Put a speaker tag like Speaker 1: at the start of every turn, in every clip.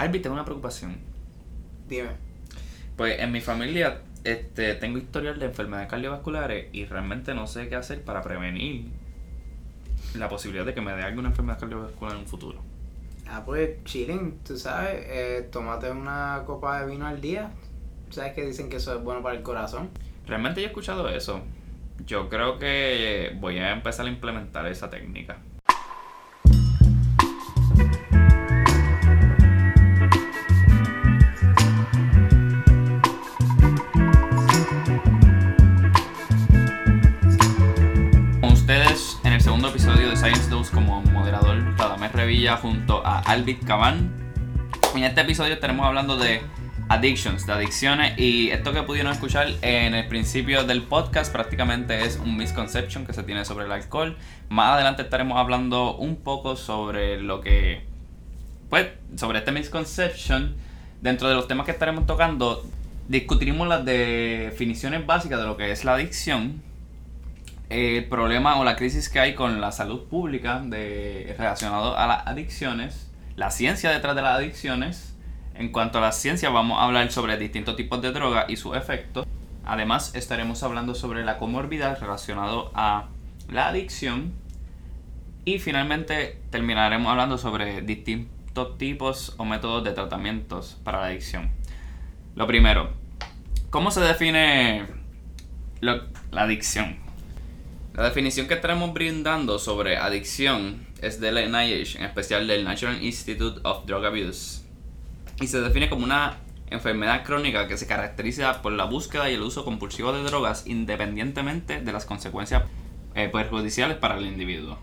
Speaker 1: Albi, tengo una preocupación.
Speaker 2: Dime.
Speaker 1: Pues en mi familia este, tengo historial de enfermedades cardiovasculares y realmente no sé qué hacer para prevenir la posibilidad de que me dé alguna enfermedad cardiovascular en un futuro.
Speaker 2: Ah, pues chilling, tú sabes, eh, tómate una copa de vino al día. ¿Sabes que dicen que eso es bueno para el corazón?
Speaker 1: Realmente yo he escuchado eso. Yo creo que voy a empezar a implementar esa técnica. Junto a Albit Caban. En este episodio estaremos hablando de addictions, de adicciones y esto que pudieron escuchar en el principio del podcast prácticamente es un misconception que se tiene sobre el alcohol. Más adelante estaremos hablando un poco sobre lo que pues sobre este misconception dentro de los temas que estaremos tocando discutiremos las definiciones básicas de lo que es la adicción el problema o la crisis que hay con la salud pública de, relacionado a las adicciones, la ciencia detrás de las adicciones. En cuanto a la ciencia, vamos a hablar sobre distintos tipos de drogas y sus efectos. Además, estaremos hablando sobre la comorbidad relacionado a la adicción. Y finalmente terminaremos hablando sobre distintos tipos o métodos de tratamientos para la adicción. Lo primero, ¿cómo se define la adicción? La definición que estaremos brindando sobre adicción es del NIH, en especial del National Institute of Drug Abuse, y se define como una enfermedad crónica que se caracteriza por la búsqueda y el uso compulsivo de drogas independientemente de las consecuencias eh, perjudiciales para el individuo.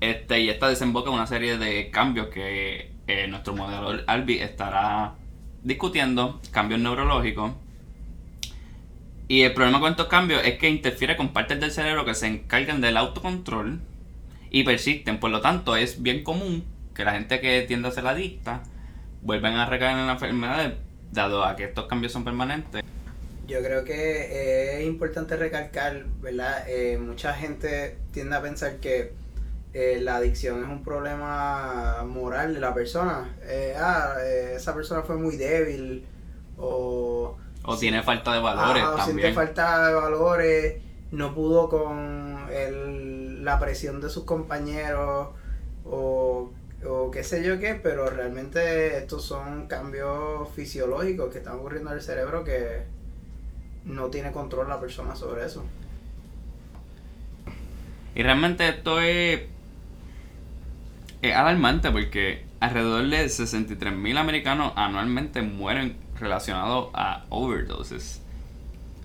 Speaker 1: Este, y esta desemboca en una serie de cambios que eh, nuestro moderador Albi estará discutiendo, cambios neurológicos, y el problema con estos cambios es que interfiere con partes del cerebro que se encargan del autocontrol y persisten. Por lo tanto, es bien común que la gente que tiende a ser adicta vuelven a recaer en la enfermedad dado a que estos cambios son permanentes.
Speaker 2: Yo creo que es importante recalcar, ¿verdad? Eh, mucha gente tiende a pensar que eh, la adicción es un problema moral de la persona. Eh, ah, eh, esa persona fue muy débil o...
Speaker 1: O tiene falta de valores
Speaker 2: Ajá, o siente
Speaker 1: también.
Speaker 2: falta de valores, no pudo con el, la presión de sus compañeros o, o qué sé yo qué, pero realmente estos son cambios fisiológicos que están ocurriendo en el cerebro que no tiene control la persona sobre eso.
Speaker 1: Y realmente esto es, es alarmante porque alrededor de 63.000 americanos anualmente mueren relacionados a overdoses.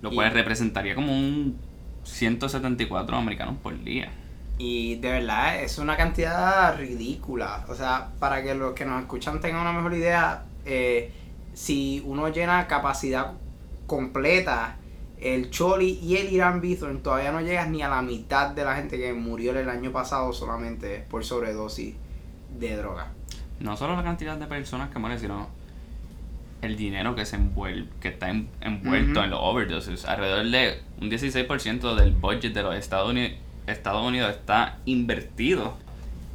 Speaker 1: Lo cual
Speaker 2: Y-
Speaker 1: representaría como un 174 americanos por día.
Speaker 2: Y de verdad es una cantidad ridícula. O sea, para que los que nos escuchan tengan una mejor idea, eh, si uno llena capacidad completa, el Choli y el Irán Bithorn todavía no llegas ni a la mitad de la gente que murió el año pasado solamente por sobredosis de droga.
Speaker 1: No solo la cantidad de personas que mueren, sino el dinero que se envuelve, que está en- envuelto en los overdoses. Alrededor de un 16% del budget de los Estados Unidos, Estados Unidos está invertido.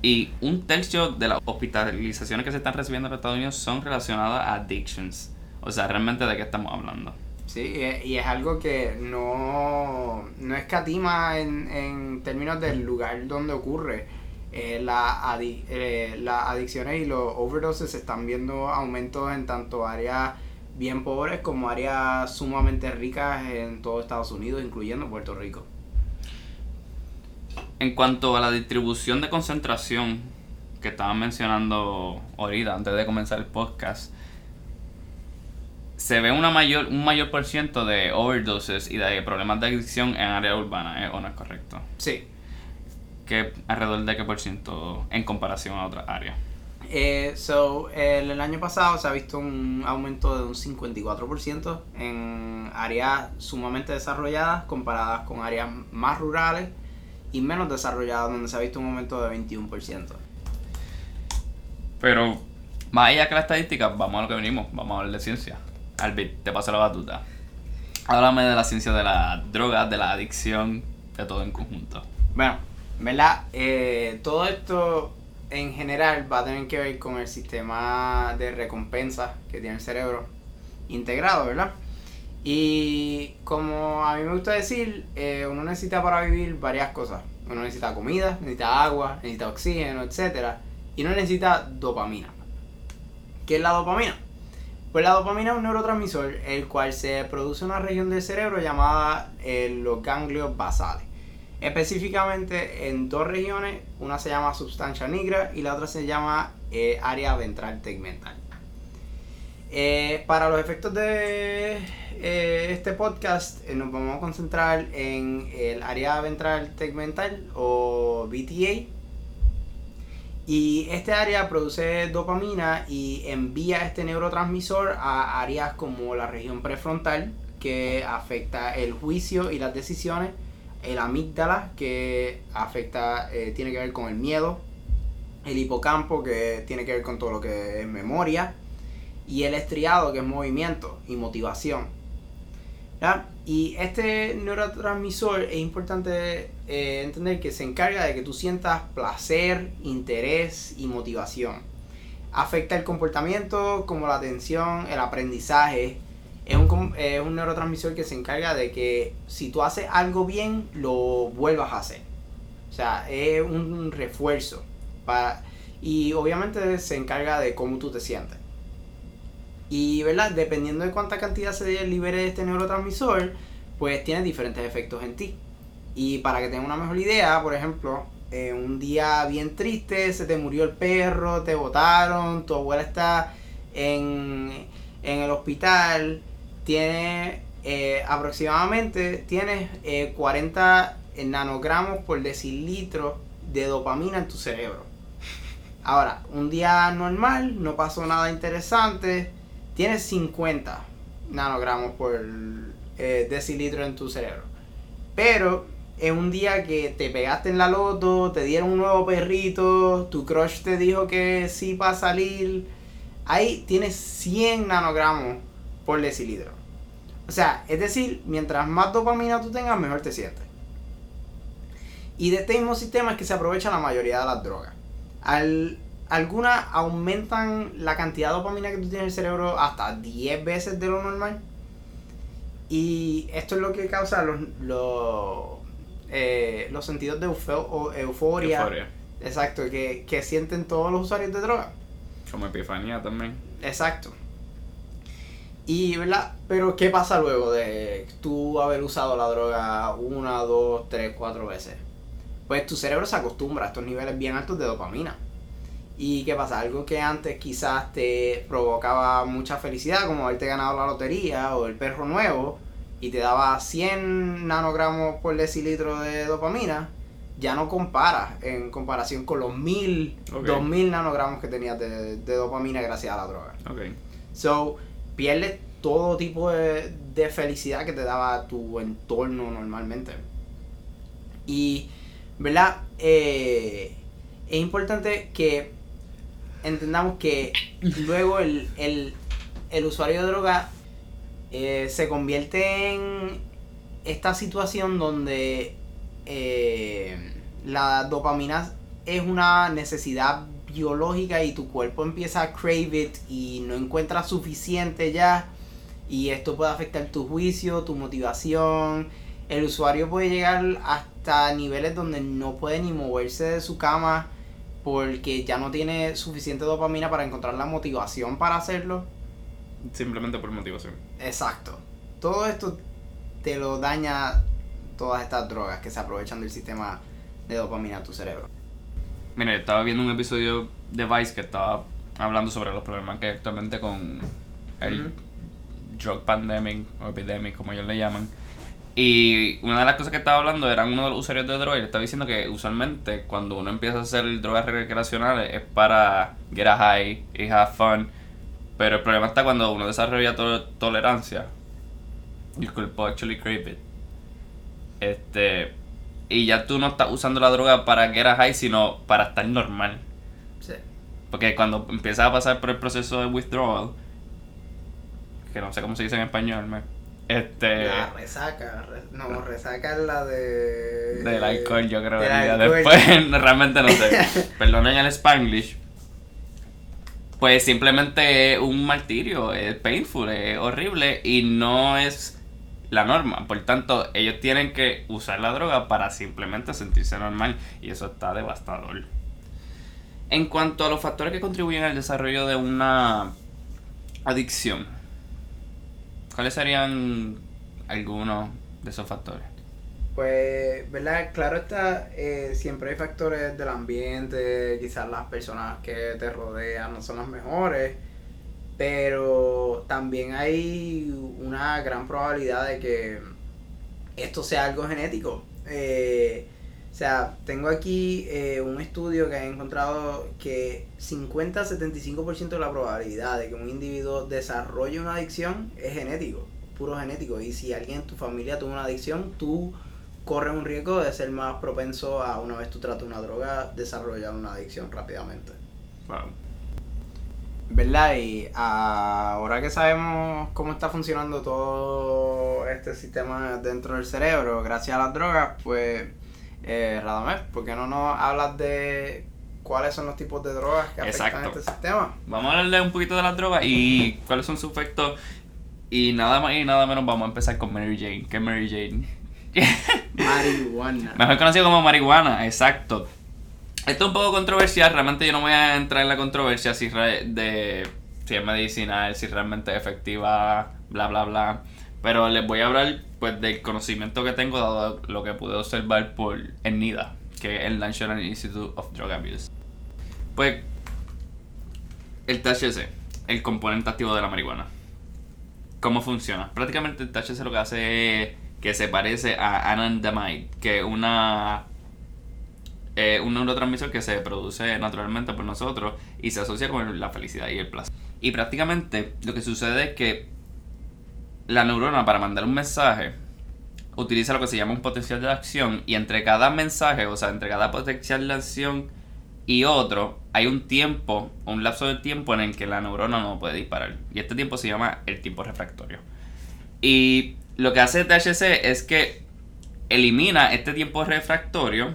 Speaker 1: Y un tercio de las hospitalizaciones que se están recibiendo en los Estados Unidos son relacionadas a addictions. O sea, realmente de qué estamos hablando.
Speaker 2: Sí, y es, y es algo que no, no escatima en, en términos del lugar donde ocurre. Eh, la adi- eh, las adicciones y los overdoses se están viendo aumentos en tanto áreas bien pobres como áreas sumamente ricas en todo Estados Unidos, incluyendo Puerto Rico.
Speaker 1: En cuanto a la distribución de concentración que estaban mencionando ahorita, antes de comenzar el podcast, se ve una mayor, un mayor por ciento de overdoses y de problemas de adicción en área urbana, ¿eh? ¿o no es correcto?
Speaker 2: Sí.
Speaker 1: Que alrededor de qué por ciento en comparación a otras áreas.
Speaker 2: Eh, so, el, el año pasado se ha visto un aumento de un 54% en áreas sumamente desarrolladas comparadas con áreas más rurales y menos desarrolladas donde se ha visto un aumento de 21%.
Speaker 1: Pero, más allá que la estadística, vamos a lo que venimos, vamos a hablar de ciencia. Albert, te paso la batuta. Háblame de la ciencia de la droga, de la adicción, de todo en conjunto.
Speaker 2: Bueno, ¿verdad? Eh, todo esto en general va a tener que ver con el sistema de recompensa que tiene el cerebro integrado, ¿verdad? Y como a mí me gusta decir, eh, uno necesita para vivir varias cosas. Uno necesita comida, necesita agua, necesita oxígeno, etc. Y uno necesita dopamina. ¿Qué es la dopamina? Pues la dopamina es un neurotransmisor el cual se produce en una región del cerebro llamada eh, los ganglios basales. Específicamente en dos regiones, una se llama sustancia nigra y la otra se llama eh, área ventral tegmental. Eh, para los efectos de eh, este podcast nos vamos a concentrar en el área ventral tegmental o VTA. Y este área produce dopamina y envía este neurotransmisor a áreas como la región prefrontal, que afecta el juicio y las decisiones, el amígdala, que afecta, tiene que ver con el miedo, el hipocampo, que tiene que ver con todo lo que es memoria, y el estriado, que es movimiento y motivación. Y este neurotransmisor es importante eh, entender que se encarga de que tú sientas placer, interés y motivación. Afecta el comportamiento como la atención, el aprendizaje. Es un, es un neurotransmisor que se encarga de que si tú haces algo bien, lo vuelvas a hacer. O sea, es un refuerzo. Para, y obviamente se encarga de cómo tú te sientes. Y, ¿verdad? Dependiendo de cuánta cantidad se libere de este neurotransmisor, pues tiene diferentes efectos en ti. Y para que tengas una mejor idea, por ejemplo, eh, un día bien triste, se te murió el perro, te botaron, tu abuela está en, en el hospital, tiene eh, aproximadamente tienes 40 eh, nanogramos por decilitro de dopamina en tu cerebro. Ahora, un día normal, no pasó nada interesante, tienes 50 nanogramos por eh, decilitro en tu cerebro. Pero en un día que te pegaste en la loto, te dieron un nuevo perrito, tu crush te dijo que sí va a salir, ahí tienes 100 nanogramos por decilitro. O sea, es decir, mientras más dopamina tú tengas, mejor te sientes. Y de este mismo sistema es que se aprovecha la mayoría de las drogas. Al algunas aumentan la cantidad de dopamina que tú tienes en el cerebro hasta 10 veces de lo normal. Y esto es lo que causa los, los, eh, los sentidos de euforia. Exacto, que, que sienten todos los usuarios de droga.
Speaker 1: Como epifanía también.
Speaker 2: Exacto. Y, ¿verdad? Pero, ¿qué pasa luego de tú haber usado la droga una, dos, tres, cuatro veces? Pues tu cerebro se acostumbra a estos niveles bien altos de dopamina. ¿Y qué pasa? Algo que antes quizás te provocaba mucha felicidad, como haberte ganado la lotería o el perro nuevo, y te daba 100 nanogramos por decilitro de dopamina, ya no comparas en comparación con los 1000, 2000 nanogramos que tenías de, dopamina gracias a la droga.
Speaker 1: Okay.
Speaker 2: So, pierdes todo tipo de, de felicidad que te daba tu entorno normalmente. Y, ¿verdad? Eh, es importante que entendamos que luego el, usuario de droga eh, se convierte en esta situación donde eh, la dopamina es una necesidad biológica y tu cuerpo empieza a crave it y no encuentra suficiente ya y esto puede afectar tu juicio, tu motivación. El usuario puede llegar hasta niveles donde no puede ni moverse de su cama porque ya no tiene suficiente dopamina para encontrar la motivación para hacerlo.
Speaker 1: Simplemente por motivación.
Speaker 2: Exacto. Todo esto te lo daña todas estas drogas que se aprovechan del sistema de dopamina en tu cerebro.
Speaker 1: Mira, estaba viendo un episodio de Vice que estaba hablando sobre los problemas que hay actualmente con el drug pandemic o epidemic, como ellos le llaman y una de las cosas que estaba hablando era uno de los usuarios de drogas y le estaba diciendo que usualmente cuando uno empieza a hacer drogas recreacionales es para get a high y have fun. Pero el problema está cuando uno desarrolla tolerancia. You could actually crave it. Este. Y ya tú no estás usando la droga para get a high, sino para estar normal.
Speaker 2: Sí.
Speaker 1: Porque cuando empiezas a pasar por el proceso de withdrawal, que no sé cómo se dice en español, me Este.
Speaker 2: La resaca. re- no, resaca es la de.
Speaker 1: Del alcohol, yo creo.
Speaker 2: Del alcohol.
Speaker 1: después, realmente no sé. Perdonen el Spanglish. Pues simplemente es un martirio, es painful, es horrible y no es la norma. Por tanto, ellos tienen que usar la droga para simplemente sentirse normal y eso está devastador. En cuanto a los factores que contribuyen al desarrollo de una adicción, ¿cuáles serían algunos de esos factores?
Speaker 2: Pues, ¿verdad? Claro está, eh, siempre hay factores del ambiente, quizás las personas que te rodean no son las mejores, pero también hay una gran probabilidad de que esto sea algo genético. Eh, o sea, tengo aquí eh, un estudio que ha encontrado que 50-75% de la probabilidad de que un individuo desarrolle una adicción es genético, puro genético. Y si alguien en tu familia tuvo una adicción, tú corres un riesgo de ser más propenso a una vez tú tratas una droga, desarrollar una adicción rápidamente.
Speaker 1: Wow.
Speaker 2: ¿Verdad? Y ahora que sabemos cómo está funcionando todo este sistema dentro del cerebro, gracias a las drogas, pues, eh, Radamés, ¿por qué no nos hablas de cuáles son los tipos de drogas que afectan
Speaker 1: Exacto.
Speaker 2: este sistema?
Speaker 1: Vamos a hablarle un poquito de las drogas y cuáles son sus efectos. Y nada más y nada menos vamos a empezar con Mary Jane. ¿Qué es Mary Jane?
Speaker 2: Marihuana.
Speaker 1: Mejor conocido como marihuana, exacto. Esto es un poco controversial, realmente yo no voy a entrar en la controversia si, de, si es medicinal, si realmente es efectiva, bla bla bla. Pero les voy a hablar pues del conocimiento que tengo dado lo que pude observar por el NIDA, que es el National Institute of Drug Abuse. Pues el THC, el componente activo de la marihuana. ¿Cómo funciona? Prácticamente el THC lo que hace es que se parece a anandamide, que es una eh, un neurotransmisor que se produce naturalmente por nosotros y se asocia con la felicidad y el placer. Y prácticamente lo que sucede es que la neurona para mandar un mensaje utiliza lo que se llama un potencial de acción y entre cada mensaje, o sea, entre cada potencial de acción y otro, hay un tiempo, un lapso de tiempo en el que la neurona no puede disparar. Y este tiempo se llama el tiempo refractorio. Y lo que hace THC es que elimina este tiempo refractorio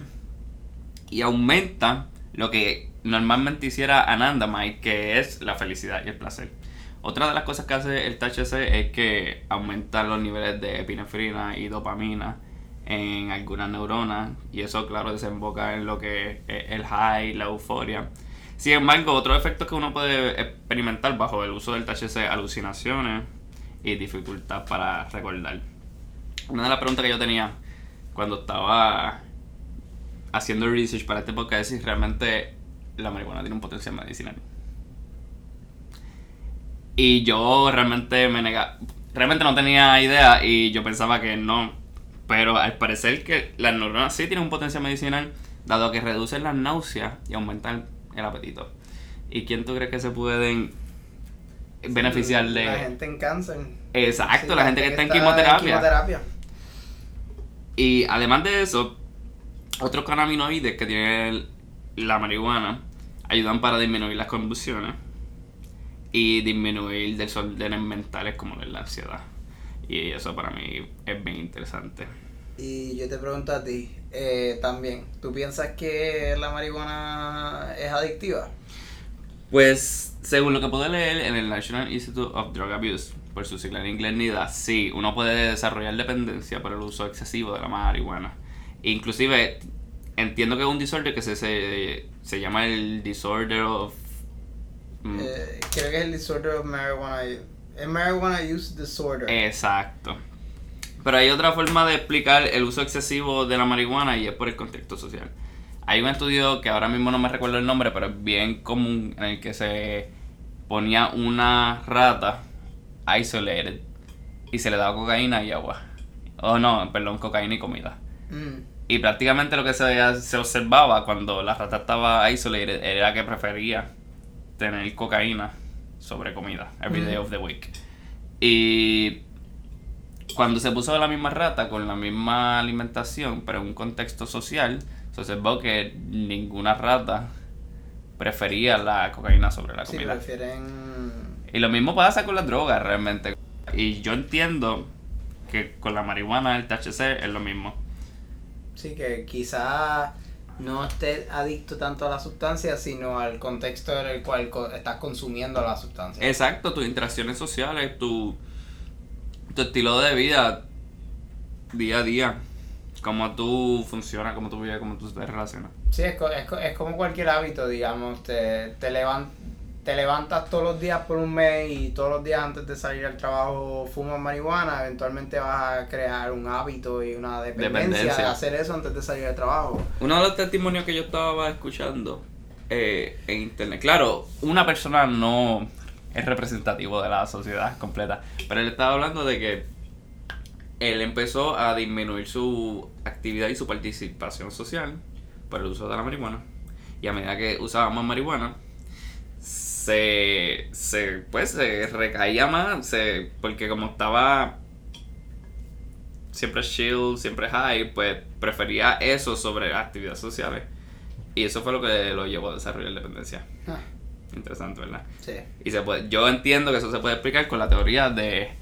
Speaker 1: y aumenta lo que normalmente hiciera anandamide, que es la felicidad y el placer. Otra de las cosas que hace el THC es que aumenta los niveles de epinefrina y dopamina en algunas neuronas y eso claro desemboca en lo que es el high, la euforia. Sin embargo, otro efecto que uno puede experimentar bajo el uso del THC, alucinaciones y dificultad para recordar. Una de las preguntas que yo tenía cuando estaba haciendo research para este podcast si realmente la marihuana tiene un potencial medicinal. Y yo realmente me negaba, realmente no tenía idea y yo pensaba que no. Pero al parecer que las neuronas sí tienen un potencial medicinal, dado que reducen las náuseas y aumentan el apetito. ¿Y quién tú crees que se pueden beneficiar de...?
Speaker 2: La gente en cáncer.
Speaker 1: Exacto,
Speaker 2: Sí,
Speaker 1: la gente que está en quimioterapia.
Speaker 2: quimioterapia.
Speaker 1: Y además de eso, otros cannabinoides que tiene el- la marihuana ayudan para disminuir las convulsiones y disminuir desórdenes mentales como la ansiedad. Y eso para mí es bien interesante.
Speaker 2: Y yo te pregunto a ti, eh, también, ¿tú piensas que la marihuana es adictiva?
Speaker 1: Pues, según lo que pude leer en el National Institute of Drug Abuse, por su sigla en inglés NIDA, sí, uno puede desarrollar dependencia por el uso excesivo de la marihuana. Inclusive, entiendo que es un disorder que se, se, se llama el disorder of... mm,
Speaker 2: Eh, creo que es el disorder of marijuana. Es marijuana use disorder.
Speaker 1: Exacto. Pero hay otra forma de explicar el uso excesivo de la marihuana y es por el contexto social. Hay un estudio que ahora mismo no me recuerdo el nombre, pero es bien común en el que se ponía una rata isolated y se le daba cocaína y agua. Oh no, perdón, cocaína y comida.
Speaker 2: Mm.
Speaker 1: Y prácticamente lo que se, se observaba cuando la rata estaba isolated era que prefería tener cocaína sobre comida every day
Speaker 2: Ujú.
Speaker 1: of the week. Y cuando se puso la misma rata con la misma alimentación, pero en un contexto social, se observó que ninguna rata prefería la cocaína sobre la
Speaker 2: Sí,
Speaker 1: comida.
Speaker 2: prefieren...
Speaker 1: Y lo mismo pasa con las drogas realmente. Y yo entiendo que con la marihuana, el THC es lo mismo.
Speaker 2: Sí, que quizás no estés adicto tanto a la sustancia, sino al contexto en el cual co- estás consumiendo la sustancia.
Speaker 1: Exacto, tus interacciones sociales, tu, tu estilo de vida día a día, cómo tú funcionas, cómo tú vives, cómo tú te relacionas.
Speaker 2: Sí, es, co- es, co- es como cualquier hábito, digamos, te, te, levan- te levantas todos los días por un mes y todos los días antes de salir al trabajo fumas marihuana, eventualmente vas a crear un hábito y una dependencia,
Speaker 1: Dependencia.
Speaker 2: de hacer eso antes de salir al trabajo.
Speaker 1: Uno de los testimonios que yo estaba escuchando eh, en internet, claro, una persona no es representativo de la sociedad completa, pero él estaba hablando de que él empezó a disminuir su actividad y su participación social por el uso de la marihuana. Y a medida que usaba más marihuana, se, se pues se recaía más, se, porque como estaba siempre chill, siempre high, pues prefería eso sobre actividades sociales. Y eso fue lo que lo llevó a desarrollar dependencia.
Speaker 2: Ah,
Speaker 1: Interesante, ¿verdad?
Speaker 2: Sí.
Speaker 1: Y se puede, yo entiendo que eso se puede explicar con la teoría de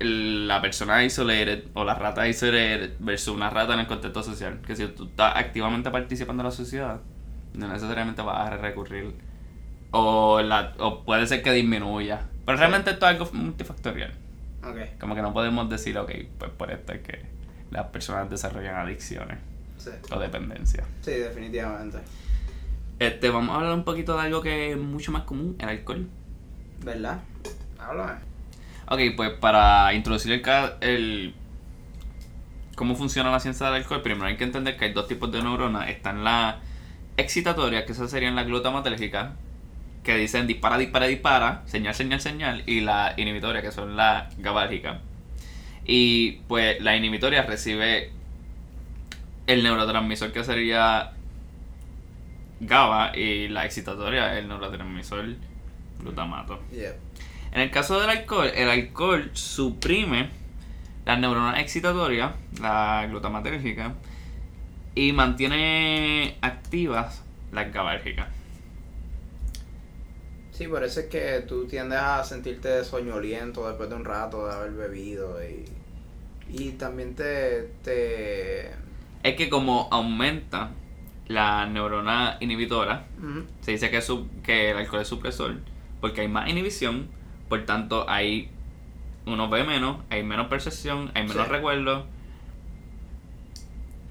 Speaker 1: la persona isolated o la rata isolated versus una rata en el contexto social. Que si tú estás activamente participando en la sociedad, no necesariamente vas a recurrir. O, la, o puede ser que disminuya. Pero realmente esto es algo multifactorial.
Speaker 2: Ok.
Speaker 1: Como que no podemos decir, ok, pues por esto es que las personas desarrollan adicciones
Speaker 2: Sí.
Speaker 1: o dependencia.
Speaker 2: Sí, definitivamente.
Speaker 1: Este, vamos a hablar un poquito de algo que es mucho más común, el alcohol.
Speaker 2: ¿Verdad? Háblame.
Speaker 1: Ok, pues para introducir el, el cómo funciona la ciencia del alcohol, primero hay que entender que hay dos tipos de neuronas. Están las excitatorias, que esas serían las glutamatérgicas, que dicen dispara, dispara, dispara, señal, señal, señal, y la inhibitoria, que son las gabárgicas. Y pues la inhibitoria recibe el neurotransmisor que sería GABA y la excitatoria el neurotransmisor glutamato.
Speaker 2: Yeah.
Speaker 1: En el caso del alcohol, el alcohol suprime las neuronas excitatorias, la glutamatérgica, y mantiene activas las gabárgicas.
Speaker 2: Sí, por eso es que tú tiendes a sentirte soñoliento después de un rato de haber bebido y, y también te, te...
Speaker 1: Es que como aumenta la neurona inhibitora,
Speaker 2: Ujú.
Speaker 1: se dice que, su- que el alcohol es supresor, porque hay más inhibición, por tanto hay uno ve menos, hay menos percepción, hay menos
Speaker 2: Sí.
Speaker 1: recuerdo,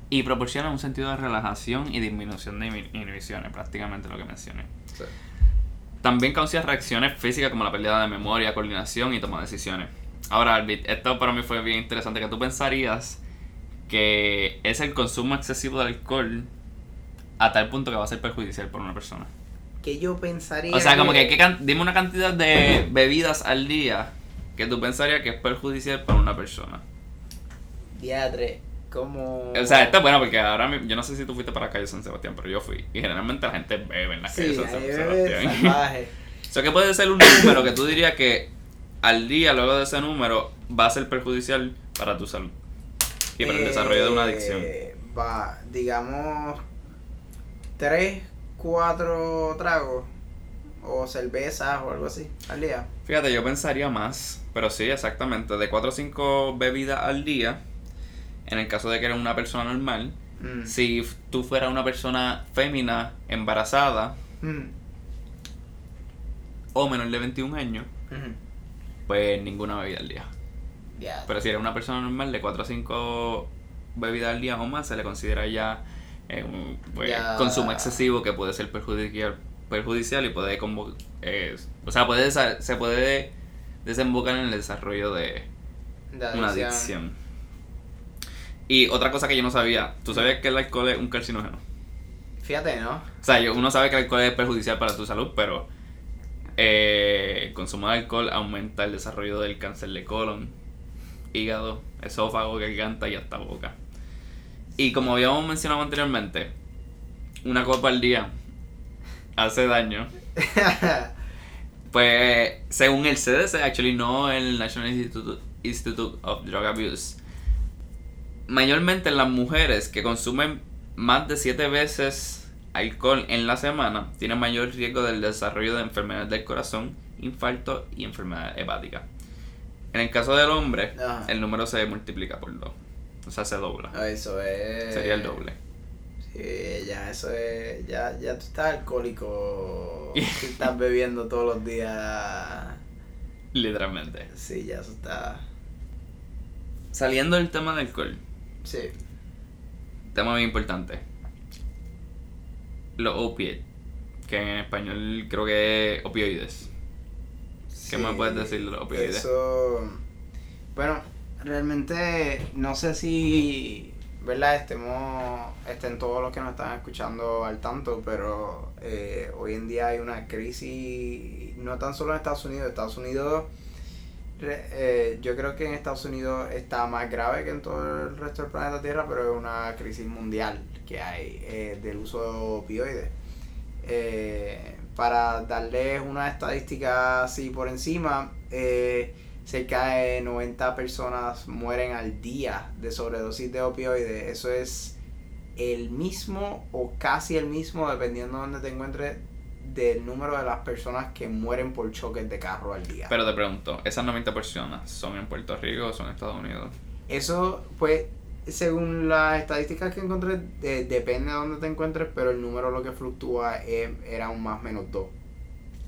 Speaker 1: y proporciona un sentido de relajación y disminución de inhi- inhibiciones, prácticamente lo que mencioné.
Speaker 2: Sí.
Speaker 1: También causa reacciones físicas como la pérdida de memoria, coordinación y toma de decisiones. Ahora, Albit, esto para mí fue bien interesante, que tú pensarías que es el consumo excesivo de alcohol a tal punto que va a ser perjudicial para una persona.
Speaker 2: Que yo pensaría
Speaker 1: O sea, como que ¿qué can- dime una cantidad de bebidas al día que tú pensarías que es perjudicial para una persona.
Speaker 2: Diadre, como...
Speaker 1: O sea, esto es bueno porque ahora mi- yo no sé si tú fuiste para la calle San Sebastián, pero yo fui. Y generalmente la gente bebe en las calles
Speaker 2: Sí,
Speaker 1: San
Speaker 2: ahí
Speaker 1: Sebastián. Eso que puede ser un número que tú dirías que al día, luego de ese número, va a ser perjudicial para tu salud y para el desarrollo de una adicción.
Speaker 2: Eh, Va, digamos, tres, cuatro tragos o cervezas o algo así al día.
Speaker 1: Fíjate, yo pensaría más, pero sí, exactamente, de 4 o 5 bebidas al día, en el caso de que eres una persona normal,
Speaker 2: Mm.
Speaker 1: si tú fueras una persona fémina, embarazada
Speaker 2: Mm.
Speaker 1: o menor de 21 años, pues ninguna bebida al día. Pero si eres una persona normal, de 4 a 5 bebidas al día o más, se le considera ya eh, un pues, consumo excesivo que puede ser perjudicial, perjudicial y puede eh, o sea, puede se puede desembocar en el desarrollo de
Speaker 2: De
Speaker 1: una adicción. Y otra cosa que yo no sabía, ¿tú sabías que el alcohol es un carcinógeno?
Speaker 2: Fíjate, ¿no?
Speaker 1: O sea, yo- uno sabe que el alcohol es perjudicial para tu salud, pero eh, el consumo de alcohol aumenta el desarrollo del cáncer de colon, hígado, esófago, garganta y hasta boca. Y como habíamos mencionado anteriormente, una copa al día hace daño. Pues según el CDC, actually no el National Institute, Institute of Drug Abuse, mayormente las mujeres que consumen más de 7 veces alcohol en la semana tienen mayor riesgo del desarrollo de enfermedades del corazón, infarto y enfermedad hepática. En el caso del hombre,
Speaker 2: Ajá.
Speaker 1: el número se multiplica por 2. O sea, se dobla.
Speaker 2: Ah, Eso es.
Speaker 1: Sería el doble.
Speaker 2: Sí, ya eso es. Ya, ya tú estás alcohólico. si estás bebiendo todos los días.
Speaker 1: Literalmente.
Speaker 2: Sí, ya eso está.
Speaker 1: Saliendo del tema del alcohol,
Speaker 2: Sí.
Speaker 1: tema bien importante. Los opiates, que en español creo que es opioides. ¿Qué
Speaker 2: Sí,
Speaker 1: me puedes decir de los opioides?
Speaker 2: Eso. Bueno, realmente no sé si. ¿Verdad? Estemos. Estén todos los que nos están escuchando al tanto, pero eh, hoy en día hay una crisis, no tan solo en Estados Unidos, Estados Unidos. Eh, yo creo que en Estados Unidos está más grave que en todo el resto del planeta Tierra, pero es una crisis mundial que hay eh, del uso de opioides. Eh, para darles una estadística así por encima, eh, cerca de 90 personas mueren al día de sobredosis de opioides. Eso es el mismo o casi el mismo, dependiendo de donde te encuentres, del número de las personas que mueren por choques de carro al día.
Speaker 1: Pero te pregunto, ¿esas 90 personas son en Puerto Rico o son en Estados Unidos?
Speaker 2: Eso, pues, según las estadísticas que encontré, de- depende de dónde te encuentres, pero el número lo que fluctúa es, era un más menos dos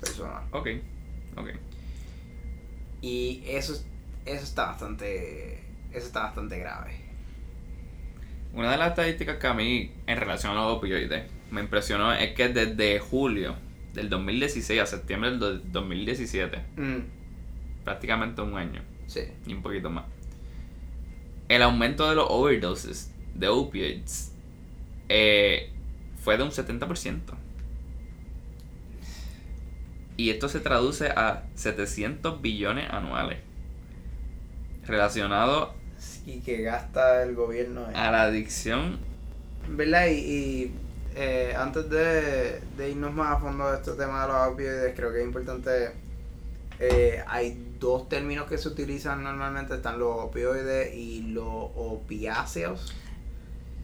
Speaker 2: personas.
Speaker 1: Ok, ok.
Speaker 2: Y eso, eso está bastante, eso está bastante grave.
Speaker 1: Una de las estadísticas que a mí, en relación a los opioides, me impresionó es que desde julio del 2016 a septiembre del do- 2017,
Speaker 2: Mm,
Speaker 1: prácticamente un año
Speaker 2: sí.
Speaker 1: y un poquito más, el aumento de los overdoses de opioids eh, fue de un 70%. Y esto se traduce a 700 billones anuales relacionado
Speaker 2: Y que gasta el gobierno.
Speaker 1: a la adicción
Speaker 2: ¿Verdad? Y, y, eh, antes de, de irnos más a fondo de este tema de los opioides, creo que es importante. eh, hay dos términos que se utilizan normalmente: están los opioides y los opiáceos.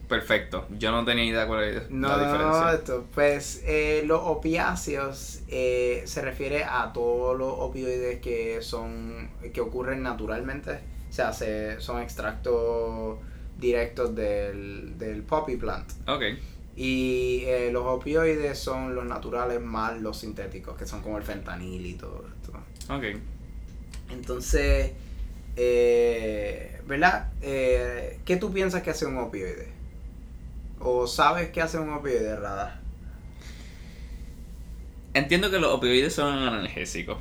Speaker 1: Perfecto. Yo no tenía idea cuál era
Speaker 2: No,
Speaker 1: la diferencia.
Speaker 2: no, esto. Pues eh, los opiáceos eh, se refiere a todos los opioides que son que ocurren naturalmente. O sea, se, son extractos directos del, del poppy plant.
Speaker 1: Ok.
Speaker 2: Y eh, los opioides son los naturales más los sintéticos, que son como el fentanil y todo esto.
Speaker 1: Ok.
Speaker 2: Entonces, eh, ¿verdad? Eh, ¿Qué tú piensas que hace un opioide? ¿O sabes qué hace un opioide, Rada?
Speaker 1: Entiendo que los opioides son analgésicos.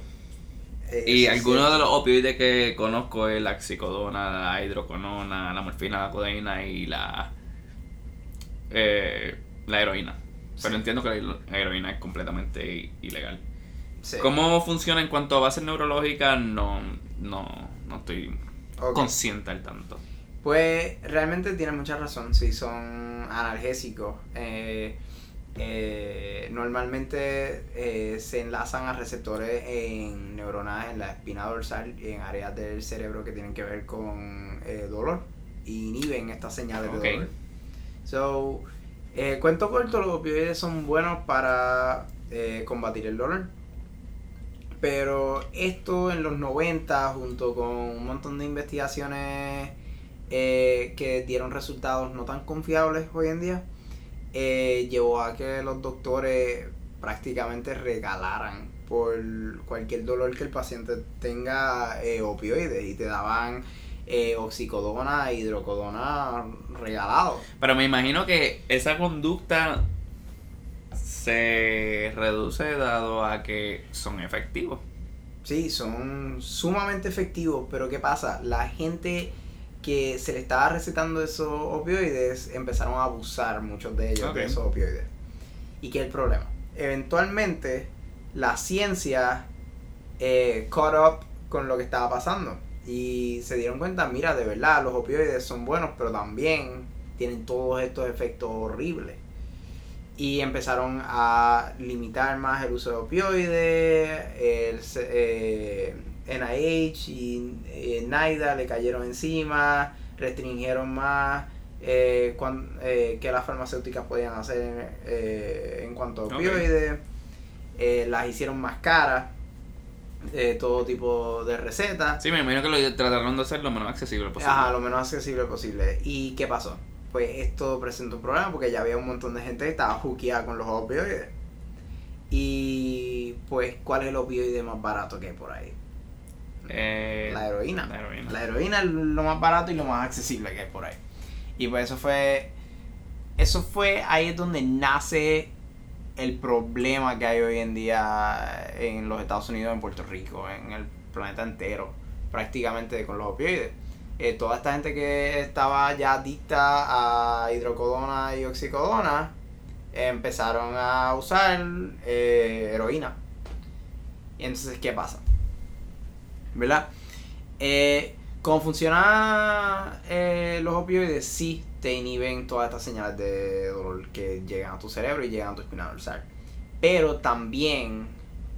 Speaker 2: Eh,
Speaker 1: Y algunos de los opioides que conozco es la oxicodona, la hidroconona, la morfina, la codeína y la eh, la heroína. Pero
Speaker 2: Sí.
Speaker 1: entiendo que la heroína es completamente ilegal.
Speaker 2: Sí.
Speaker 1: ¿Cómo funciona en cuanto a bases neurológicas? No, no, no estoy consciente al tanto.
Speaker 2: Pues realmente tiene mucha razón, sí, son analgésicos. Eh, eh, normalmente eh, se enlazan a receptores en neuronas en la espina dorsal y en áreas del cerebro que tienen que ver con dolor. Y inhiben estas señales
Speaker 1: Ok.
Speaker 2: de dolor. So, eh, cuento corto, los opioides son buenos para eh, combatir el dolor. Pero esto en los 90, junto con un montón de investigaciones eh, que dieron resultados no tan confiables hoy en día, eh, llevó a que los doctores prácticamente regalaran por cualquier dolor que el paciente tenga opioides y te daban eh, oxicodona hidrocodona regalado.
Speaker 1: Pero me imagino que esa conducta se reduce dado a que son efectivos.
Speaker 2: Sí, son sumamente efectivos, pero ¿qué pasa? La gente que se le estaba recetando esos opioides empezaron a abusar muchos de ellos de esos opioides. ¿Y qué es el problema? Eventualmente la ciencia eh, caught up con lo que estaba pasando y se dieron cuenta, mira, de verdad los opioides son buenos, pero también tienen todos estos efectos horribles. Y empezaron a limitar más el uso de opioides, el eh, NIH y eh, NIDA le cayeron encima, restringieron más eh, cuan- eh, que las farmacéuticas podían hacer eh, en cuanto a opioides, eh, las hicieron más caras eh, todo tipo de recetas.
Speaker 1: Sí, me imagino que lo trataron de hacer lo menos accesible posible.
Speaker 2: Ajá, lo menos accesible posible. ¿Y qué pasó? Pues esto presentó un problema porque ya había un montón de gente que estaba juqueada con los opioides. Y pues, ¿cuál es el opioide más barato que hay por ahí?
Speaker 1: Eh,
Speaker 2: La heroína.
Speaker 1: La heroína.
Speaker 2: La heroína es lo más barato y lo más accesible que hay por ahí. Y pues eso fue. Eso fue ahí es donde nace el problema que hay hoy en día en los Estados Unidos, en Puerto Rico, en el planeta entero, prácticamente con los opioides. Eh, toda esta gente que estaba ya adicta a hidrocodona y oxicodona empezaron a usar eh, heroína. Y entonces, ¿qué pasa? ¿Verdad? Eh, ¿Cómo funciona eh, los opioides? Sí, te inhiben todas estas señales de dolor que llegan a tu cerebro y llegan a tu espina dorsal. Pero también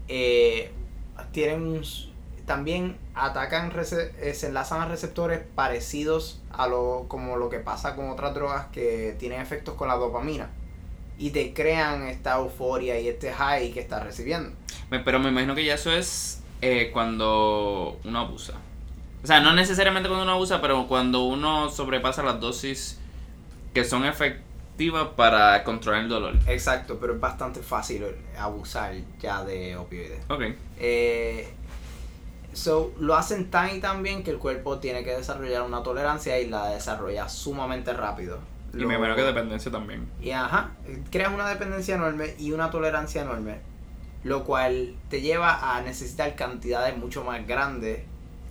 Speaker 2: eh, tienen un también atacan eh, se enlazan a receptores parecidos a lo como lo que pasa con otras drogas que tienen efectos con la dopamina y te crean esta euforia y este high que estás recibiendo.
Speaker 1: Pero me imagino que ya eso es eh, cuando uno abusa. O sea, no necesariamente cuando uno abusa, pero cuando uno sobrepasa las dosis que son efectivas para controlar el dolor.
Speaker 2: Exacto, pero es bastante fácil abusar ya de opioides.
Speaker 1: Ok.
Speaker 2: Eh, so, lo hacen tan y tan bien que el cuerpo tiene que desarrollar una tolerancia y la desarrolla sumamente rápido.
Speaker 1: Y me imagino que dependencia también.
Speaker 2: Y ajá, creas una dependencia enorme y una tolerancia enorme, lo cual te lleva a necesitar cantidades mucho más grandes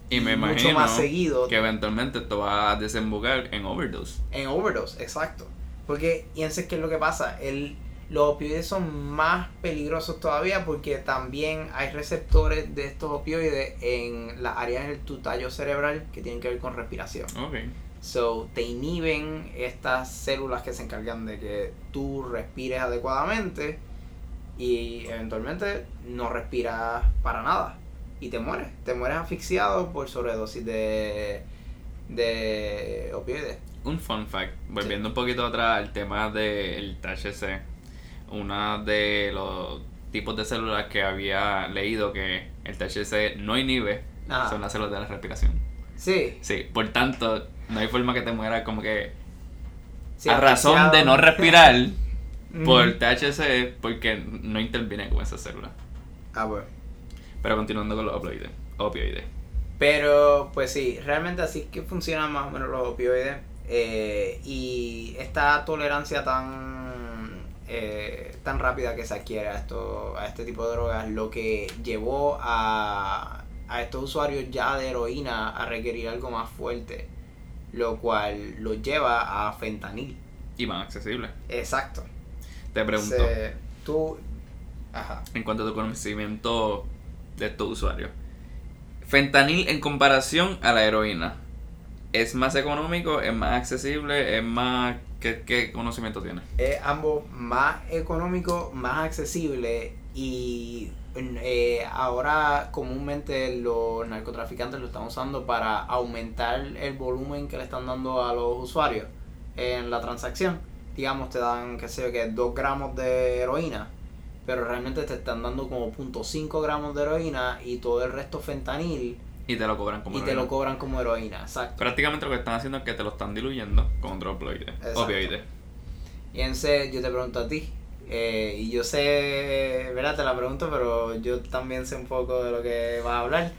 Speaker 1: Y me
Speaker 2: mucho
Speaker 1: imagino
Speaker 2: más seguido
Speaker 1: que eventualmente esto va a desembocar en overdose.
Speaker 2: en overdose, exacto. Porque, y entonces, ¿qué es lo que pasa? El, los opioides son más peligrosos todavía porque también hay receptores de estos opioides en las áreas del tu tallo cerebral que tienen que ver con respiración.
Speaker 1: Ok.
Speaker 2: So, te inhiben estas células que se encargan de que tú respires adecuadamente y eventualmente no respiras para nada y te mueres. Te mueres asfixiado por sobredosis de, de opioides.
Speaker 1: Un fun fact, volviendo un poquito atrás al tema del THC, uno de los tipos de células que había leído que el THC no inhibe
Speaker 2: Ajá.
Speaker 1: son las células de la respiración.
Speaker 2: Sí.
Speaker 1: Sí, por tanto, no hay forma que te mueras como que
Speaker 2: sí,
Speaker 1: a razón
Speaker 2: asfixiado.
Speaker 1: de no respirar por THC porque no interviene con esas células.
Speaker 2: Ah, bueno.
Speaker 1: Pero continuando con los opioides. opioides.
Speaker 2: Pero, pues sí, realmente así es que funcionan más o menos los opioides. eh, y esta tolerancia tan eh, tan rápida que se adquiere a, esto, a este tipo de drogas, lo que llevó a, a estos usuarios ya de heroína a requerir algo más fuerte, lo cual los lleva a fentanil.
Speaker 1: Y más accesibles.
Speaker 2: Exacto.
Speaker 1: Te pregunto,
Speaker 2: Se- tú. Ajá.
Speaker 1: en cuanto a tu conocimiento de estos usuarios, fentanil en comparación a la heroína, ¿es más económico? ¿Es más accesible? ¿Es más... ¿Qué, qué conocimiento tienes?
Speaker 2: es ambos más económico, más accesible y eh, ahora comúnmente los narcotraficantes lo están usando para aumentar el volumen que le están dando a los usuarios en la transacción. Digamos, te dan, qué sé yo, que 2 gramos de heroína, pero realmente te están dando como 0.5 gramos de heroína y todo el resto fentanil
Speaker 1: Y te lo cobran como
Speaker 2: y te
Speaker 1: heroína.
Speaker 2: lo cobran como heroína, exacto.
Speaker 1: Prácticamente lo que están haciendo es que te lo están diluyendo con otros opioides.
Speaker 2: Y entonces yo te pregunto a ti, eh, y yo sé, ¿verdad? Te la pregunto, pero yo también sé un poco de lo que vas a hablar.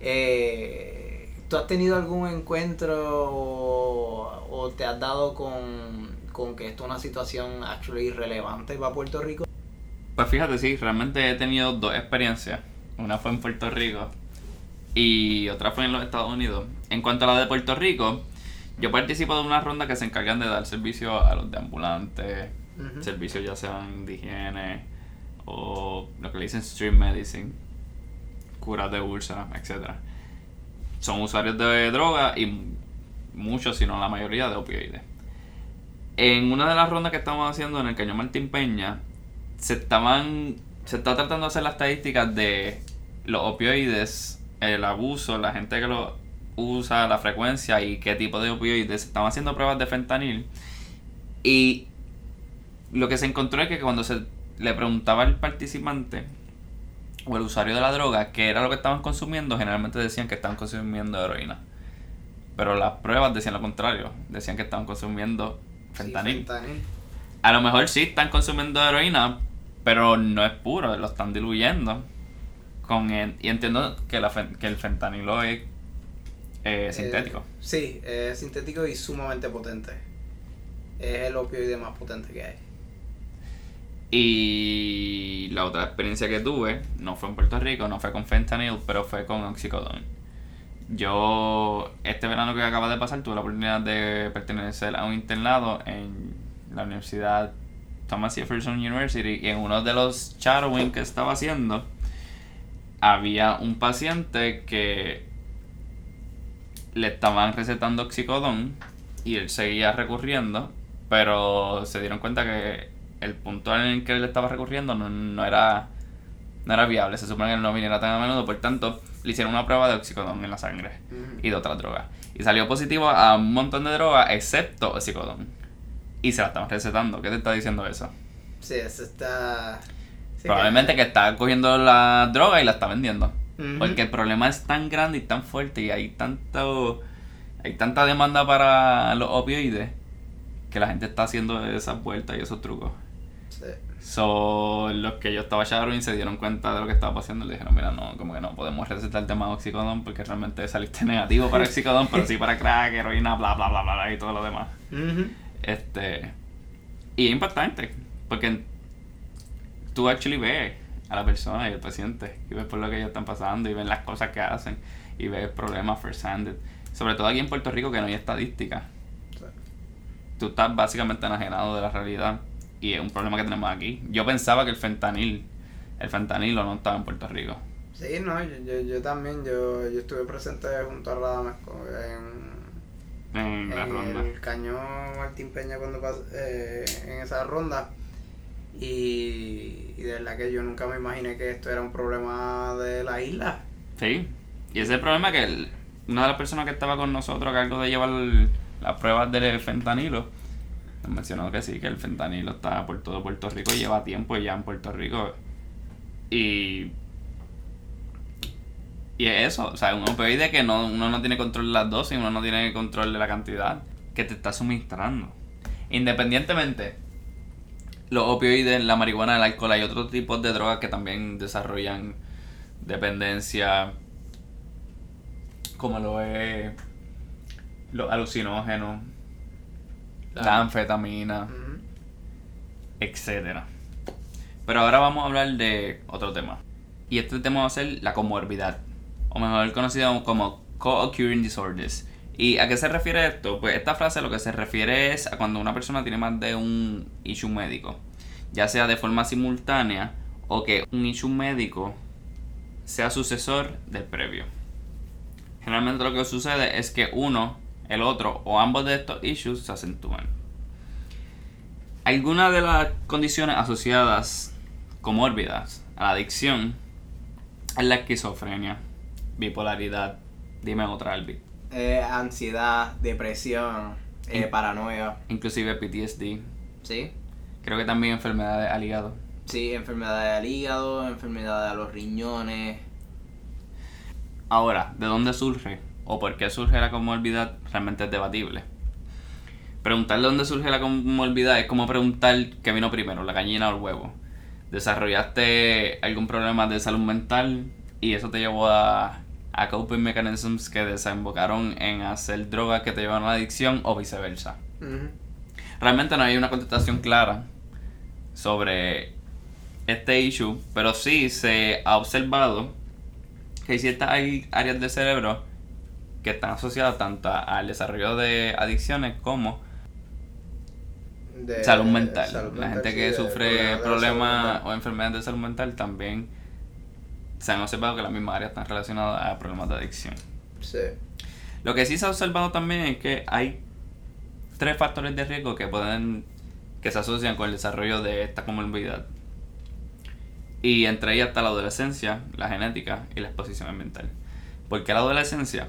Speaker 2: Eh, ¿Tú has tenido algún encuentro o, o te has dado con, con que esto es una situación actually relevante para Puerto Rico?
Speaker 1: Pues fíjate, sí, realmente he tenido dos experiencias. Una fue en Puerto Rico y otra fue en los Estados Unidos. En cuanto a la de Puerto Rico, yo participo de una ronda que se encargan de dar servicio a los de ambulantes, servicios ya sean de higiene o lo que le dicen street medicine, curas de úlceras, etc. Son usuarios de droga y muchos, si no la mayoría, de opioides. En una de las rondas que estamos haciendo en el Cañón Martín Peña, se estaban se está tratando de hacer las estadísticas de los opioides, el abuso, la gente que lo usa, la frecuencia y qué tipo de opioides. Se estaban haciendo pruebas de fentanil y lo que se encontró es que cuando se le preguntaba al participante o el usuario de la droga, que era lo que estaban consumiendo, generalmente decían que estaban consumiendo heroína. Pero las pruebas decían lo contrario, decían que estaban consumiendo fentanil.
Speaker 2: Sí, fentanil.
Speaker 1: A lo mejor sí están consumiendo heroína, pero no es puro, lo están diluyendo. Con el- y entiendo que, la, que el fentanilo es eh, sintético.
Speaker 2: Eh, sí, es sintético y sumamente potente. Es el opioide más potente que hay.
Speaker 1: Y la otra experiencia que tuve no fue en Puerto Rico, no fue con fentanil, pero fue con oxicodón. Yo, este verano que acaba de pasar, tuve la oportunidad de pertenecer a un internado en la Universidad Thomas Jefferson University y en uno de los shadowing que estaba haciendo había un paciente que le estaban recetando oxicodón y él seguía recurriendo, pero se dieron cuenta que el punto en el que él estaba recurriendo no, no era no era viable, se supone que él no viniera tan a menudo, por tanto le hicieron una prueba de oxicodón en la sangre y de otras drogas. Y salió positivo a un montón de drogas excepto oxicodón. Y se la estaban recetando. ¿Qué te está diciendo eso?
Speaker 2: Sí, eso está. sí,
Speaker 1: Probablemente que está cogiendo la droga y la está vendiendo. Porque el problema es tan grande y tan fuerte y hay tanto hay tanta demanda para los opioides que la gente está haciendo esas vueltas y esos trucos.
Speaker 2: Sí.
Speaker 1: So, los que yo estaba shadowing se dieron cuenta de lo que estaba pasando y le dijeron, mira, no, como que no podemos recetarte más oxicodón porque realmente saliste negativo para oxicodón, pero sí para crack, heroína, bla, bla, bla, bla, bla, y todo lo demás.
Speaker 2: Ujú.
Speaker 1: Este, y es impactante, porque tú actually ves a la persona y al paciente, y ves por lo que ellos están pasando, y ves las cosas que hacen, y ves problemas first-handed. Sobre todo aquí en Puerto Rico que no hay estadística.
Speaker 2: Sí.
Speaker 1: Tú estás básicamente enajenado de la realidad, y es un problema que tenemos aquí. Yo pensaba que el fentanil, el fentanilo no estaba en Puerto Rico.
Speaker 2: Sí, no, yo, yo, también, yo, yo estuve presente junto a Radames en,
Speaker 1: En la
Speaker 2: en
Speaker 1: ronda.
Speaker 2: el cañón Martín Peña cuando pas- eh, en esa ronda y, y de verdad que yo nunca me imaginé que esto era un problema de la isla.
Speaker 1: Sí, y ese problema que el- una de las personas que estaba con nosotros a cargo de llevar el- las pruebas del fentanilo nos mencionó que sí, que el fentanilo está por todo Puerto Rico y lleva tiempo ya en Puerto Rico. Y. Y es eso, o sea, un opioide que no, uno no tiene control de las dosis, uno no tiene control de la cantidad que te está suministrando. Independientemente, los opioides, la marihuana, el alcohol, hay otros tipos de drogas que también desarrollan dependencia, como lo es los alucinógenos, la anfetamina,
Speaker 2: Ujú.
Speaker 1: etcétera. Pero ahora vamos a hablar de otro tema. Y este tema va a ser la comorbidad, o mejor conocido como co-occurring disorders. ¿Y a qué se refiere esto? Pues esta frase lo que se refiere es a cuando una persona tiene más de un issue médico, ya sea de forma simultánea o que un issue médico sea sucesor del previo. Generalmente lo que sucede es que uno, el otro o ambos de estos issues se acentúan. Algunas de las condiciones asociadas comórbidas a la adicción es la esquizofrenia, bipolaridad, dime otra, Albi.
Speaker 2: Eh, ansiedad, depresión, eh,
Speaker 1: In-
Speaker 2: paranoia,
Speaker 1: Inclusive PTSD,
Speaker 2: ¿sí?
Speaker 1: creo que también enfermedades al hígado.
Speaker 2: Sí, enfermedades al hígado, enfermedades a los riñones.
Speaker 1: Ahora, ¿de dónde surge o por qué surge la comorbidad realmente es debatible? Preguntar de dónde surge la comorbidad es como preguntar qué vino primero, la gallina o el huevo. Desarrollaste algún problema de salud mental y eso te llevó a, a coping mechanisms que desembocaron en hacer drogas que te llevan a la adicción o viceversa. Realmente no hay una contestación clara sobre este issue, pero sí se ha observado que hay ciertas áreas del cerebro que están asociadas tanto al desarrollo de adicciones como
Speaker 2: De-
Speaker 1: salud mental.
Speaker 2: salud
Speaker 1: la
Speaker 2: mental,
Speaker 1: gente que sufre
Speaker 2: problemas
Speaker 1: o enfermedades de salud mental también se han observado que las mismas áreas están relacionadas a problemas de adicción.
Speaker 2: Sí.
Speaker 1: Lo que sí se ha observado también es que hay tres factores de riesgo que pueden que se asocian con el desarrollo de esta comorbilidad. Y entre ellas está la adolescencia, la genética y la exposición ambiental. ¿Por qué la adolescencia?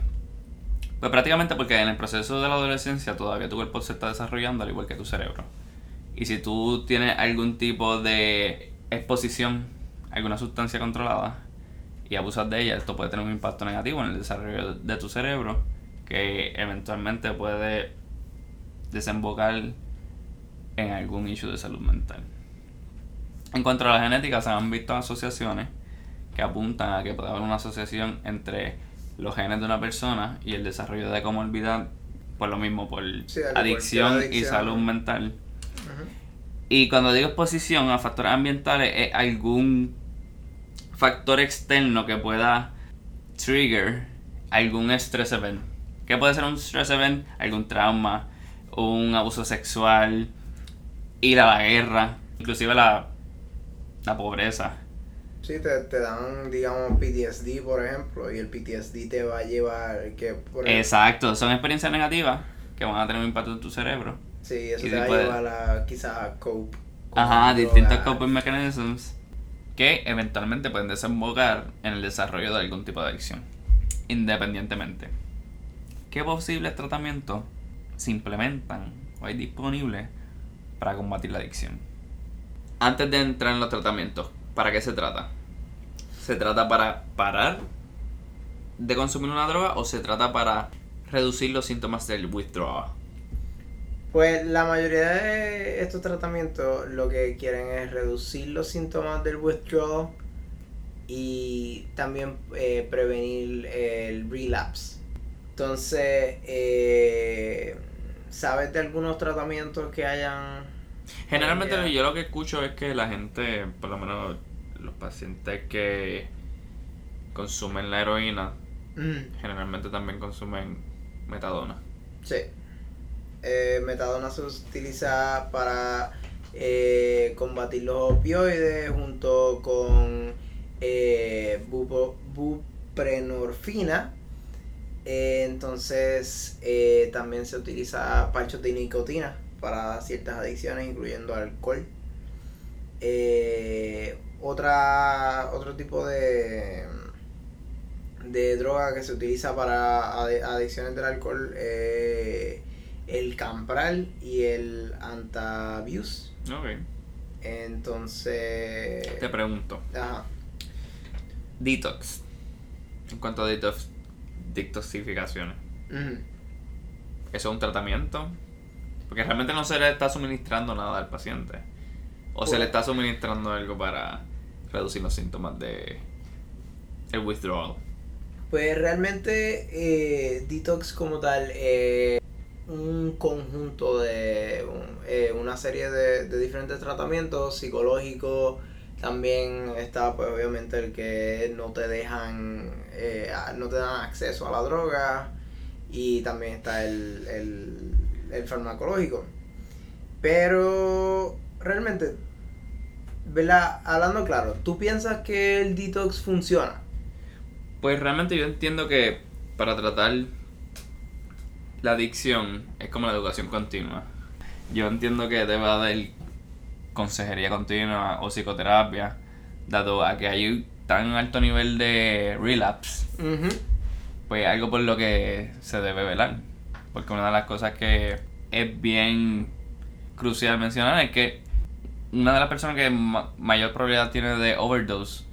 Speaker 1: Pues prácticamente porque en el proceso de la adolescencia todavía tu cuerpo se está desarrollando al igual que tu cerebro. Y si tú tienes algún tipo de exposición a alguna sustancia controlada, y abusas de ella, esto puede tener un impacto negativo en el desarrollo de tu cerebro que eventualmente puede desembocar en algún issue de salud mental. En cuanto a la genética, se han visto asociaciones que apuntan a que puede haber una asociación entre los genes de una persona y el desarrollo de comorbilidad, por lo mismo, por adicción, y salud mental. Y cuando digo exposición a factores ambientales, es algún factor externo que pueda trigger algún stress event. ¿Qué puede ser un stress event? Algún trauma, un abuso sexual, ir a la guerra, inclusive la, la pobreza.
Speaker 2: Sí, te, te, dan, digamos, PTSD, por ejemplo, y el PTSD te va a llevar que...
Speaker 1: Exacto, son experiencias negativas que van a tener un impacto en tu cerebro.
Speaker 2: Sí, eso te va a llevar a quizás a cope.
Speaker 1: Ajá, distintos coping mechanisms que eventualmente pueden desembocar en el desarrollo de algún tipo de adicción, independientemente. ¿Qué posibles tratamientos se implementan o hay disponibles para combatir la adicción? Antes de entrar en los tratamientos, ¿para qué se trata? ¿Se trata para parar de consumir una droga o se trata para reducir los síntomas del withdrawal?
Speaker 2: Pues la mayoría de estos tratamientos lo que quieren es reducir los síntomas del withdrawal y también eh, prevenir el relapse. Entonces, eh, ¿sabes de algunos tratamientos que hayan...
Speaker 1: Generalmente yo lo que escucho es que la gente, por lo menos los pacientes que consumen la heroína, mm. generalmente también consumen metadona.
Speaker 2: Sí. Eh, metadona se utiliza para eh, combatir los opioides junto con eh, buprenorfina. Eh, entonces también se utiliza parchos de nicotina para ciertas adicciones, incluyendo alcohol. otra, otro tipo de, de droga que se utiliza para adicciones del alcohol el Campral y el Antavius.
Speaker 1: Ok.
Speaker 2: Entonces.
Speaker 1: Te pregunto.
Speaker 2: Ajá.
Speaker 1: Detox. En cuanto a detox, detoxificaciones. ¿Eso es un tratamiento? Porque realmente no se le está suministrando nada al paciente. O se le está suministrando algo para reducir los síntomas de el withdrawal.
Speaker 2: Pues realmente eh, detox como tal eh, un conjunto de eh, una serie de, diferentes tratamientos psicológicos. También está, pues, obviamente, el que no te dejan, eh, no te dan acceso a la droga. Y también está el, el, farmacológico. Pero, realmente, ¿verdad? Hablando claro, ¿tú piensas que el detox funciona?
Speaker 1: Pues realmente yo entiendo que para tratar la adicción es como la educación continua. Yo entiendo que debe haber consejería continua o psicoterapia, dado a que hay tan alto nivel de relapse, pues algo por lo que se debe velar. Porque una de las cosas que es bien crucial mencionar es que una de las personas que mayor probabilidad tiene de overdose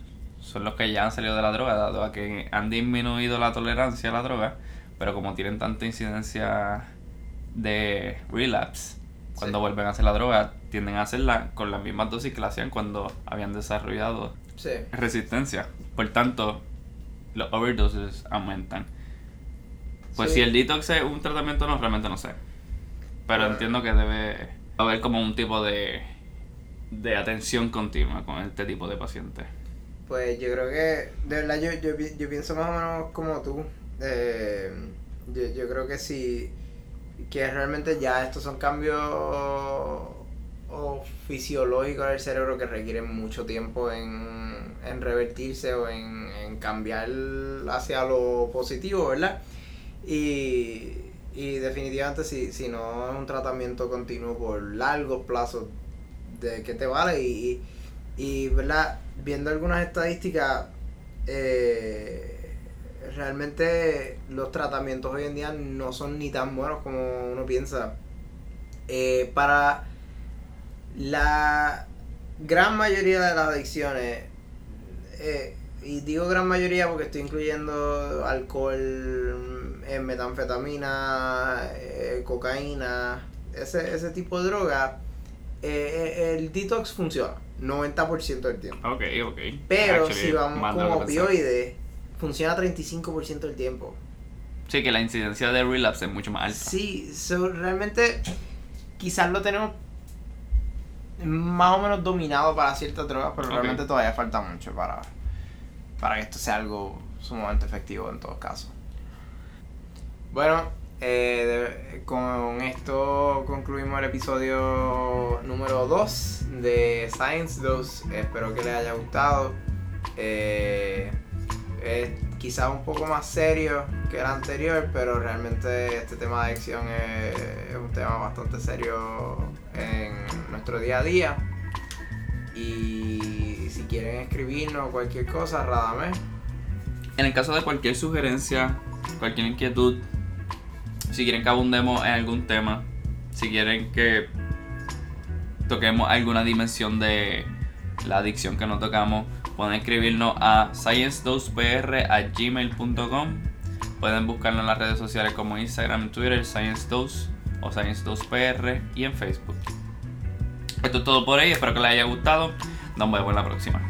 Speaker 1: son los que ya han salido de la droga, dado a que han disminuido la tolerancia a la droga pero como tienen tanta incidencia de relapse, cuando vuelven a hacer la droga, tienden a hacerla con las mismas dosis que la hacían cuando habían desarrollado resistencia. Por tanto, los overdoses aumentan. Pues si el detox es un tratamiento, no, realmente no sé. Pero entiendo que debe haber como un tipo de, de atención continua con este tipo de pacientes.
Speaker 2: Pues yo creo que, de verdad, yo, yo, yo pienso más o menos como tú. Eh, yo, creo que sí, que realmente ya estos son cambios o fisiológicos del cerebro que requieren mucho tiempo en, en revertirse o en, en, cambiar hacia lo positivo, ¿verdad? Y, y definitivamente si, si no es un tratamiento continuo por largos plazos, ¿de qué te vale? Y, y, ¿verdad? Viendo algunas estadísticas, eh, realmente los tratamientos hoy en día no son ni tan buenos como uno piensa. Eh, para la gran mayoría de las adicciones, eh, y digo gran mayoría porque estoy incluyendo alcohol, eh, metanfetamina, eh, cocaína, ese, ese tipo de droga, eh, el detox funciona 90% del tiempo.
Speaker 1: Ok, ok.
Speaker 2: Pero
Speaker 1: Actually,
Speaker 2: si vamos con opioides, funciona 35% del tiempo.
Speaker 1: Sí, que la incidencia de relapse es mucho más alta.
Speaker 2: Sí, so, realmente quizás lo tenemos más o menos dominado para ciertas drogas, pero realmente todavía falta mucho para, para que esto sea algo sumamente efectivo en todos casos. Bueno, eh, de- con esto concluimos el episodio número 2 de Science 2. Espero que les haya gustado. Eh, es quizás un poco más serio que el anterior, pero realmente este tema de adicción es, es un tema bastante serio en nuestro día a día. Y si quieren escribirnos cualquier cosa, Radamés.
Speaker 1: En el caso de cualquier sugerencia, cualquier inquietud, si quieren que abundemos en algún tema, si quieren que toquemos alguna dimensión de la adicción que no tocamos, pueden escribirnos a science2pr@gmail.com. Pueden buscarnos en las redes sociales como Instagram, Twitter, Science2 o Science2pr y en Facebook. Esto es todo por hoy, espero que les haya gustado. Nos vemos en la próxima.